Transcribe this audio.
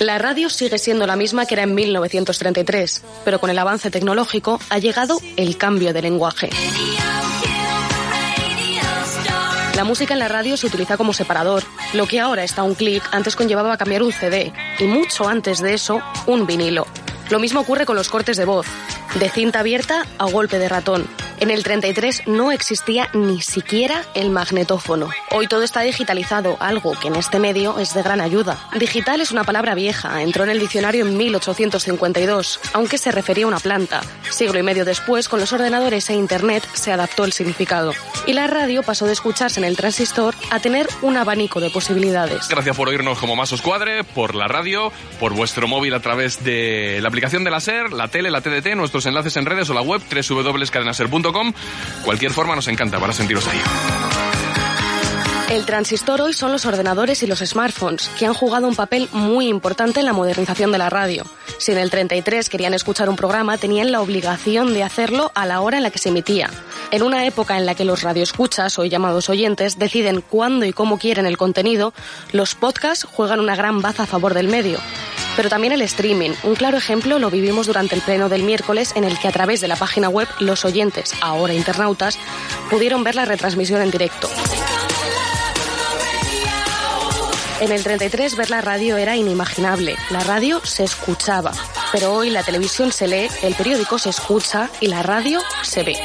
La radio sigue siendo la misma que era en 1933, pero con el avance tecnológico ha llegado el cambio de lenguaje. La música en la radio se utiliza como separador. Lo que ahora está un clic antes conllevaba cambiar un CD y mucho antes de eso un vinilo. Lo mismo ocurre con los cortes de voz, de cinta abierta a golpe de ratón. En el 33 no existía ni siquiera el magnetófono. Hoy todo está digitalizado, algo que en este medio es de gran ayuda. Digital es una palabra vieja, entró en el diccionario en 1852, aunque se refería a una planta. Siglo y medio después, con los ordenadores e Internet, se adaptó el significado. Y la radio pasó de escucharse en el transistor a tener un abanico de posibilidades. Gracias por oírnos como más os cuadre, por la radio, por vuestro móvil a través de la aplicación de la SER, la tele, la TDT, nuestros enlaces en redes o la web www.cadenaser.com Cualquier forma nos encanta para sentiros ahí. El transistor hoy son los ordenadores y los smartphones, que han jugado un papel muy importante en la modernización de la radio. Si en el 33 querían escuchar un programa, tenían la obligación de hacerlo a la hora en la que se emitía. En una época en la que los radioescuchas, hoy llamados oyentes, deciden cuándo y cómo quieren el contenido, los podcasts juegan una gran baza a favor del medio pero también el streaming. Un claro ejemplo lo vivimos durante el pleno del miércoles en el que a través de la página web los oyentes, ahora internautas, pudieron ver la retransmisión en directo. En el 33 ver la radio era inimaginable. La radio se escuchaba. Pero hoy la televisión se lee, el periódico se escucha y la radio se ve.